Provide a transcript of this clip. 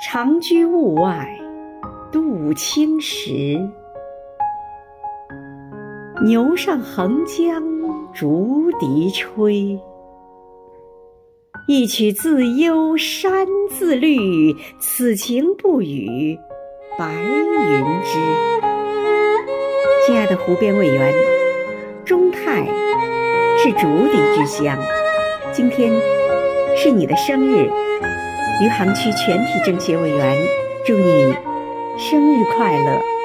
长居物外，度青石。牛上横江竹笛吹，一曲自忧山自绿。此情不与白云知。亲爱的湖边委员，中泰是竹笛之乡，今天是你的生日。余杭区全体政协委员祝你生日快乐！